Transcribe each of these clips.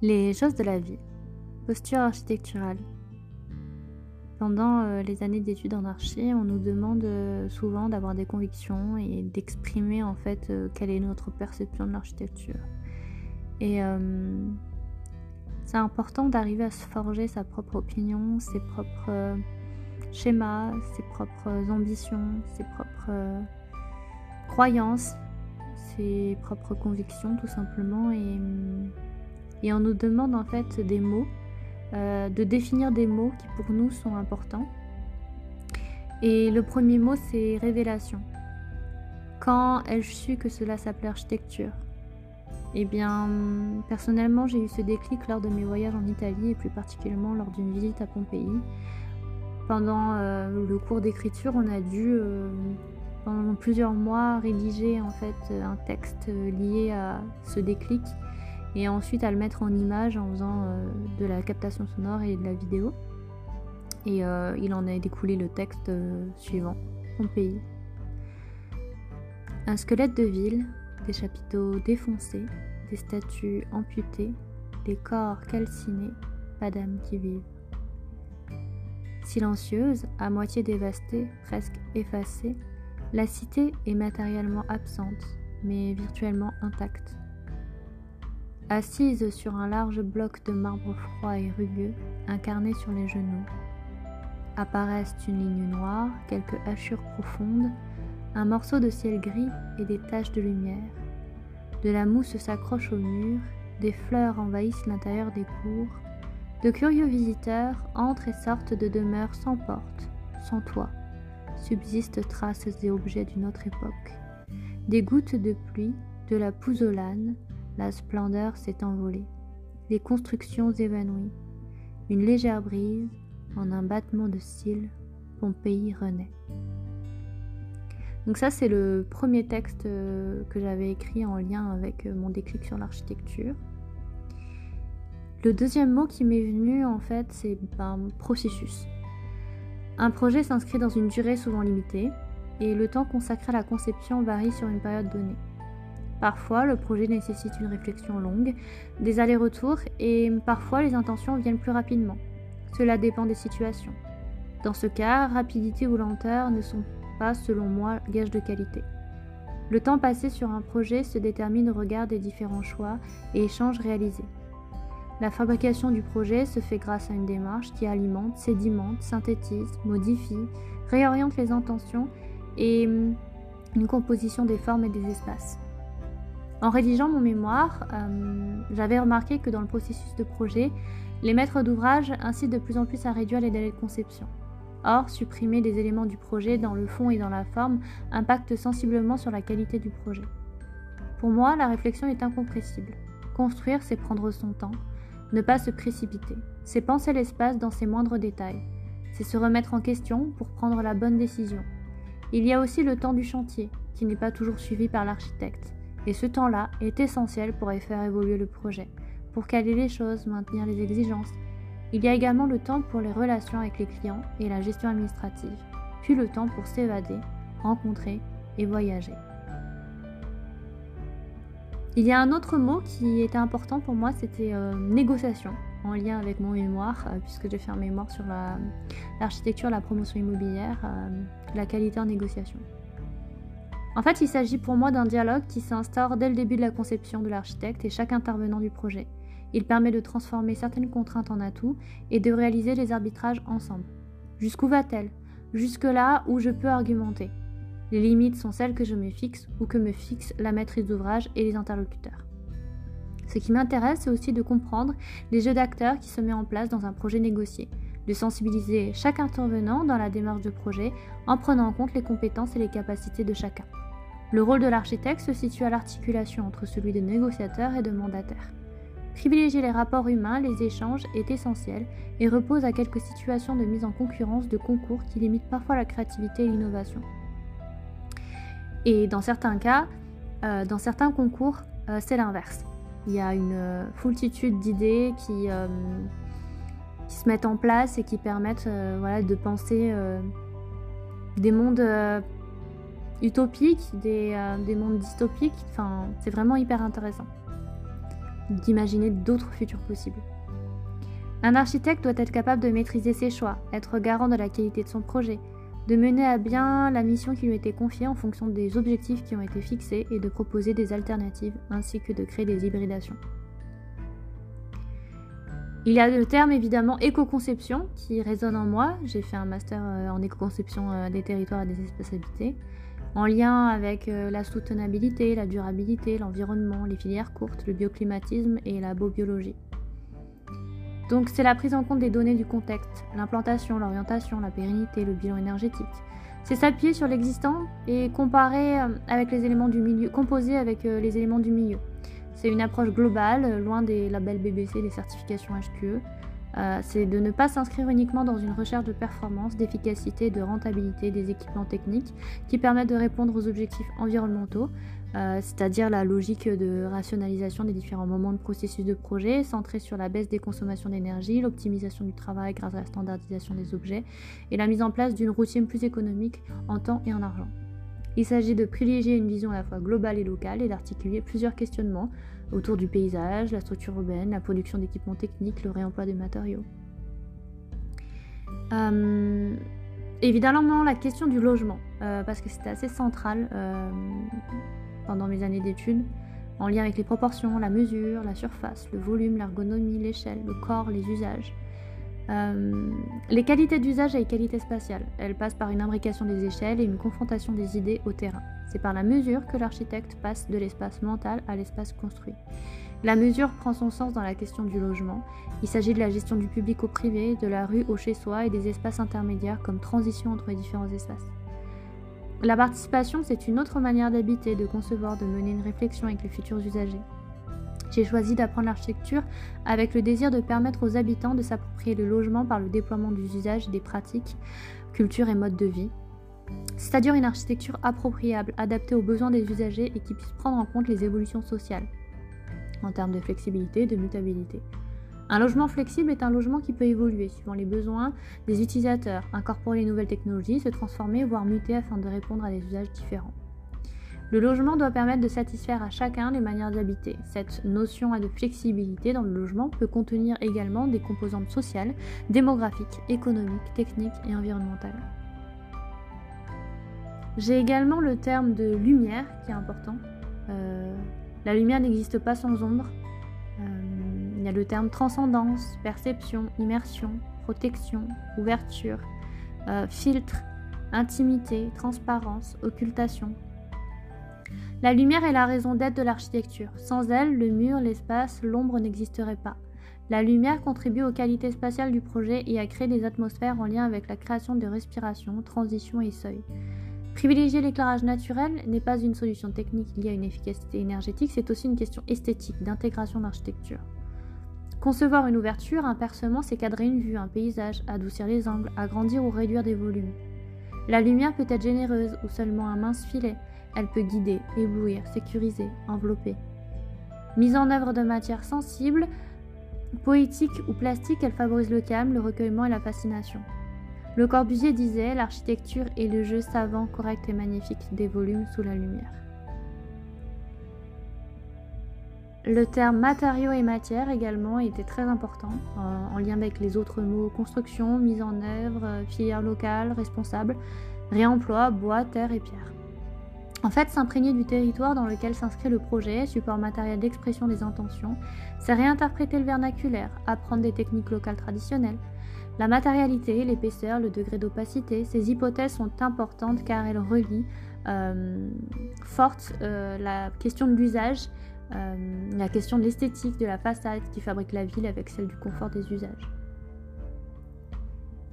Les choses de la vie. Posture architecturale. Pendant euh, les années d'études en archi, on nous demande euh, souvent d'avoir des convictions et d'exprimer en fait euh, quelle est notre perception de l'architecture. Et c'est important d'arriver à se forger sa propre opinion, ses propres schémas, ses propres ambitions, ses propres croyances, ses propres convictions tout simplement. Et, et on nous demande en fait des mots euh, de définir des mots qui pour nous sont importants. Et le premier mot, c'est révélation. Quand ai-je su que cela s'appelait architecture? Eh bien, personnellement, j'ai eu ce déclic lors de mes voyages en Italie et plus particulièrement lors d'une visite à Pompéi. Pendant euh, le cours d'écriture, on a dû, euh, pendant plusieurs mois, rédiger en fait un texte lié à ce déclic et ensuite à le mettre en image en faisant euh, de la captation sonore et de la vidéo. Et euh, il en a découlé le texte euh, suivant, Pompéi. Un squelette de ville, des chapiteaux défoncés, des statues amputées, des corps calcinés, pas d'âmes qui vivent. Silencieuse, à moitié dévastée, presque effacée, la cité est matériellement absente, mais virtuellement intacte. Assise sur un large bloc de marbre froid et rugueux, incarné sur les genoux. Apparaissent une ligne noire, quelques hachures profondes, un morceau de ciel gris et des taches de lumière. De la mousse s'accroche au mur, des fleurs envahissent l'intérieur des cours. De curieux visiteurs entrent et sortent de demeures sans porte, sans toit. Subsistent traces et objets d'une autre époque. Des gouttes de pluie, de la pouzzolane, la splendeur s'est envolée, les constructions évanouies. Une légère brise, en un battement de cils, Pompéi renaît. Donc ça c'est le premier texte euh, que j'avais écrit en lien avec euh, mon déclic sur l'architecture. Le deuxième mot qui m'est venu en fait c'est ben, processus. Un projet s'inscrit dans une durée souvent limitée et le temps consacré à la conception varie sur une période donnée. Parfois, le projet nécessite une réflexion longue, des allers-retours et parfois les intentions viennent plus rapidement. Cela dépend des situations. Dans ce cas, rapidité ou lenteur ne sont pas, selon moi, gage de qualité. Le temps passé sur un projet se détermine au regard des différents choix et échanges réalisés. La fabrication du projet se fait grâce à une démarche qui alimente, sédimente, synthétise, modifie, réoriente les intentions et hum, une composition des formes et des espaces. En rédigeant mon mémoire, euh, j'avais remarqué que dans le processus de projet, les maîtres d'ouvrage incitent de plus en plus à réduire les délais de conception. Or, supprimer des éléments du projet dans le fond et dans la forme impacte sensiblement sur la qualité du projet. Pour moi, la réflexion est incompressible. Construire, c'est prendre son temps, ne pas se précipiter, c'est penser l'espace dans ses moindres détails, c'est se remettre en question pour prendre la bonne décision. Il y a aussi le temps du chantier, qui n'est pas toujours suivi par l'architecte. Et ce temps-là est essentiel pour faire évoluer le projet, pour caler les choses, maintenir les exigences. Il y a également le temps pour les relations avec les clients et la gestion administrative, puis le temps pour s'évader, rencontrer et voyager. Il y a un autre mot qui était important pour moi, c'était euh, négociation, en lien avec mon mémoire, euh, puisque j'ai fait un mémoire sur l'architecture, la, promotion immobilière, euh, la qualité en négociation. En fait, il s'agit pour moi d'un dialogue qui s'instaure dès le début de la conception de l'architecte et chaque intervenant du projet. Il permet de transformer certaines contraintes en atouts et de réaliser les arbitrages ensemble. Jusqu'où va-t-elle? Jusque là où je peux argumenter. Les limites sont celles que je me fixe ou que me fixe la maîtrise d'ouvrage et les interlocuteurs. Ce qui m'intéresse, c'est aussi de comprendre les jeux d'acteurs qui se mettent en place dans un projet négocié, de sensibiliser chaque intervenant dans la démarche de projet en prenant en compte les compétences et les capacités de chacun. Le rôle de l'architecte se situe à l'articulation entre celui de négociateur et de mandataire. Privilégier les rapports humains, les échanges est essentiel et repose à quelques situations de mise en concurrence de concours qui limitent parfois la créativité et l'innovation. Et dans certains cas, euh, dans certains concours, euh, c'est l'inverse. Il y a une euh, foultitude d'idées qui, qui, se mettent en place et qui permettent voilà, de penser des mondes utopiques, des, des mondes dystopiques. Enfin, c'est vraiment hyper intéressant d'imaginer d'autres futurs possibles. Un architecte doit être capable de maîtriser ses choix, être garant de la qualité de son projet, de mener à bien la mission qui lui été confiée en fonction des objectifs qui ont été fixés et de proposer des alternatives ainsi que de créer des hybridations. Il y a le terme évidemment éco-conception qui résonne en moi. J'ai fait un master euh, en éco-conception euh, des territoires et des espaces habités, en lien avec euh, la soutenabilité, la durabilité, l'environnement, les filières courtes, le bioclimatisme et la biobiologie. Donc c'est la prise en compte des données du contexte, l'implantation, l'orientation, la pérennité, le bilan énergétique. C'est s'appuyer sur l'existant et comparer euh, avec les éléments du milieu, composer avec euh, les éléments du milieu. C'est une approche globale, euh, loin des labels BBC, des certifications HQE. C'est de ne pas s'inscrire uniquement dans une recherche de performance, d'efficacité, de rentabilité des équipements techniques qui permettent de répondre aux objectifs environnementaux, euh, c'est-à-dire la logique de rationalisation des différents moments de processus de projet, centrée sur la baisse des consommations d'énergie, l'optimisation du travail grâce à la standardisation des objets et la mise en place d'une routine plus économique en temps et en argent. Il s'agit de privilégier une vision à la fois globale et locale et d'articuler plusieurs questionnements autour du paysage, la structure urbaine, la production d'équipements techniques, le réemploi des matériaux. Euh, évidemment, la question du logement, euh, parce que c'était assez central pendant mes années d'études, en lien avec les proportions, la mesure, la surface, le volume, l'ergonomie, l'échelle, le corps, les usages. Euh, les qualités d'usage et les qualités spatiales. Elles passent par une imbrication des échelles et une confrontation des idées au terrain. C'est par la mesure que l'architecte passe de l'espace mental à l'espace construit. La mesure prend son sens dans la question du logement. Il s'agit de la gestion du public au privé, de la rue au chez-soi et des espaces intermédiaires comme transition entre les différents espaces. La participation, c'est une autre manière d'habiter, de concevoir, de mener une réflexion avec les futurs usagers. J'ai choisi d'apprendre l'architecture avec le désir de permettre aux habitants de s'approprier le logement par le déploiement des usages, des pratiques, cultures et modes de vie. C'est-à-dire une architecture appropriable, adaptée aux besoins des usagers et qui puisse prendre en compte les évolutions sociales en termes de flexibilité et de mutabilité. Un logement flexible est un logement qui peut évoluer suivant les besoins des utilisateurs, incorporer les nouvelles technologies, se transformer, voire muter afin de répondre à des usages différents. Le logement doit permettre de satisfaire à chacun les manières d'habiter. Cette notion de flexibilité dans le logement peut contenir également des composantes sociales, démographiques, économiques, techniques et environnementales. J'ai également le terme de lumière qui est important. Euh, la lumière n'existe pas sans ombre. Euh, il y a le terme transcendance, perception, immersion, protection, ouverture, euh, filtre, intimité, transparence, occultation. La lumière est la raison d'être de l'architecture. Sans elle, le mur, l'espace, l'ombre n'existeraient pas. La lumière contribue aux qualités spatiales du projet et à créer des atmosphères en lien avec la création de respiration, transition et seuil. Privilégier l'éclairage naturel n'est pas une solution technique liée à une efficacité énergétique, c'est aussi une question esthétique, d'intégration d'architecture. Concevoir une ouverture, un percement, c'est cadrer une vue, un paysage, adoucir les angles, agrandir ou réduire des volumes. La lumière peut être généreuse ou seulement un mince filet. Elle peut guider, éblouir, sécuriser, envelopper. Mise en œuvre de matières sensibles, poétiques ou plastiques, elle favorise le calme, le recueillement et la fascination. Le Corbusier disait L'architecture est le jeu savant, correct et magnifique des volumes sous la lumière. Le terme matériaux et matière également était très important en, lien avec les autres mots construction, mise en œuvre, euh, filière locale, responsable, réemploi, bois, terre et pierre. En fait, s'imprégner du territoire dans lequel s'inscrit le projet, support matériel d'expression des intentions, c'est réinterpréter le vernaculaire, apprendre des techniques locales traditionnelles. La matérialité, l'épaisseur, le degré d'opacité, ces hypothèses sont importantes car elles relient euh, euh, la question de l'usage euh, la question de l'esthétique de la façade qui fabrique la ville avec celle du confort des usages.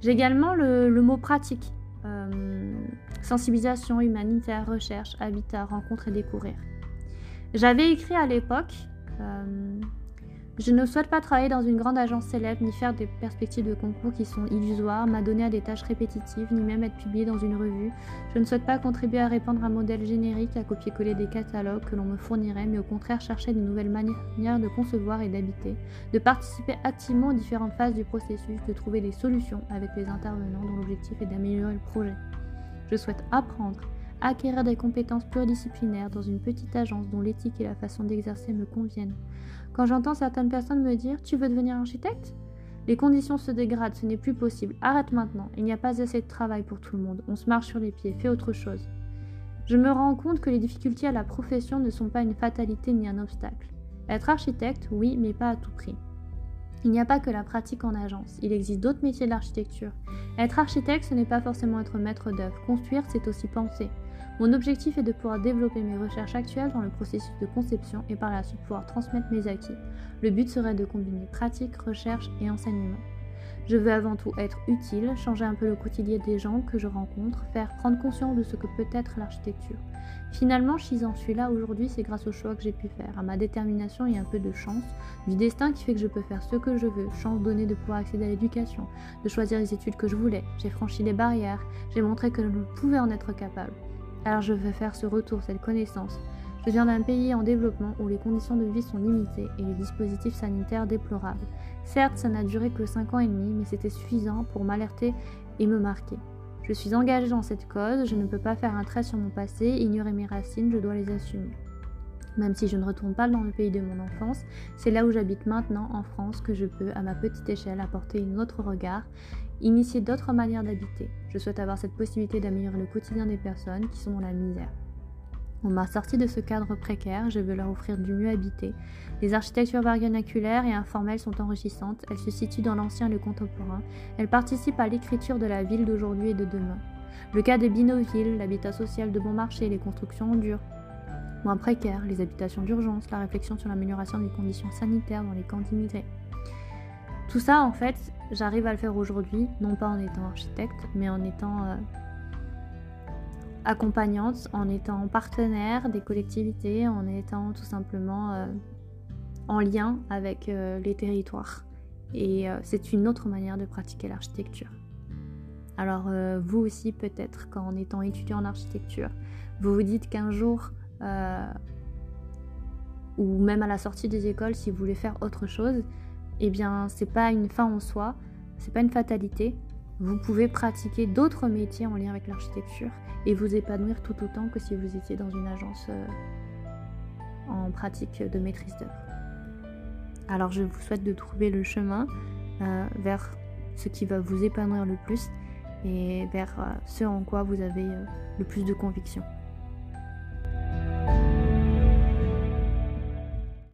J'ai également le, mot pratique. Euh, sensibilisation, humanitaire, recherche, habitat, rencontre et découvrir. J'avais écrit à l'époque je ne souhaite pas travailler dans une grande agence célèbre, ni faire des perspectives de concours qui sont illusoires, m'adonner à des tâches répétitives, ni même être publié dans une revue. Je ne souhaite pas contribuer à répandre un modèle générique, à copier-coller des catalogues que l'on me fournirait, mais au contraire chercher de nouvelles manières de concevoir et d'habiter, de participer activement aux différentes phases du processus, de trouver des solutions avec les intervenants dont l'objectif est d'améliorer le projet. Je souhaite apprendre acquérir des compétences pluridisciplinaires dans une petite agence dont l'éthique et la façon d'exercer me conviennent. Quand j'entends certaines personnes me dire Tu veux devenir architecte? Les conditions se dégradent, ce n'est plus possible. Arrête maintenant, il n'y a pas assez de travail pour tout le monde. On se marche sur les pieds, fais autre chose. Je me rends compte que les difficultés à la profession ne sont pas une fatalité ni un obstacle. Être architecte, oui, mais pas à tout prix. Il n'y a pas que la pratique en agence, il existe d'autres métiers de l'architecture. Être architecte, ce n'est pas forcément être maître d'œuvre. Construire, c'est aussi penser. Mon objectif est de pouvoir développer mes recherches actuelles dans le processus de conception et par la suite pouvoir transmettre mes acquis. Le but serait de combiner pratique, recherche et enseignement. Je veux avant tout être utile, changer un peu le quotidien des gens que je rencontre, faire prendre conscience de ce que peut être l'architecture. Finalement, si j'en suis là aujourd'hui, c'est grâce au choix que j'ai pu faire, à ma détermination et un peu de chance, du destin qui fait que je peux faire ce que je veux, chance donnée de pouvoir accéder à l'éducation, de choisir les études que je voulais. J'ai franchi les barrières, j'ai montré que je pouvais en être capable. Alors je veux faire ce retour, cette connaissance. Je viens d'un pays en développement où les conditions de vie sont limitées et les dispositifs sanitaires déplorables. Certes, ça n'a duré que 5 ans et demi, mais c'était suffisant pour m'alerter et me marquer. Je suis engagée dans cette cause, je ne peux pas faire un trait sur mon passé, ignorer mes racines, je dois les assumer. Même si je ne retourne pas dans le pays de mon enfance, c'est là où j'habite maintenant, en France, que je peux, à ma petite échelle, apporter un autre regard, initier d'autres manières d'habiter. Je souhaite avoir cette possibilité d'améliorer le quotidien des personnes qui sont dans la misère. On m'a sorti de ce cadre précaire, je veux leur offrir du mieux habité. Les architectures vernaculaires et informelles sont enrichissantes, elles se situent dans l'ancien et le contemporain, elles participent à l'écriture de la ville d'aujourd'hui et de demain. Le cas des Binoville, l'habitat social de bon marché, les constructions en dur, moins précaires, les habitations d'urgence, la réflexion sur l'amélioration des conditions sanitaires dans les camps d'immigrés. Tout ça, en fait, j'arrive à le faire aujourd'hui, non pas en étant architecte, mais en étant euh, accompagnante, en étant partenaire des collectivités, en étant tout simplement euh, en lien avec euh, les territoires. Et c'est une autre manière de pratiquer l'architecture. Alors vous aussi peut-être qu'en étant étudiant en architecture, vous vous dites qu'un jour, ou même à la sortie des écoles, si vous voulez faire autre chose, eh bien c'est pas une fin en soi, c'est pas une fatalité, vous pouvez pratiquer d'autres métiers en lien avec l'architecture et vous épanouir tout autant que si vous étiez dans une agence euh, en pratique de maîtrise d'œuvre. Alors je vous souhaite de trouver le chemin euh, vers ce qui va vous épanouir le plus et vers euh, ce en quoi vous avez le plus de conviction.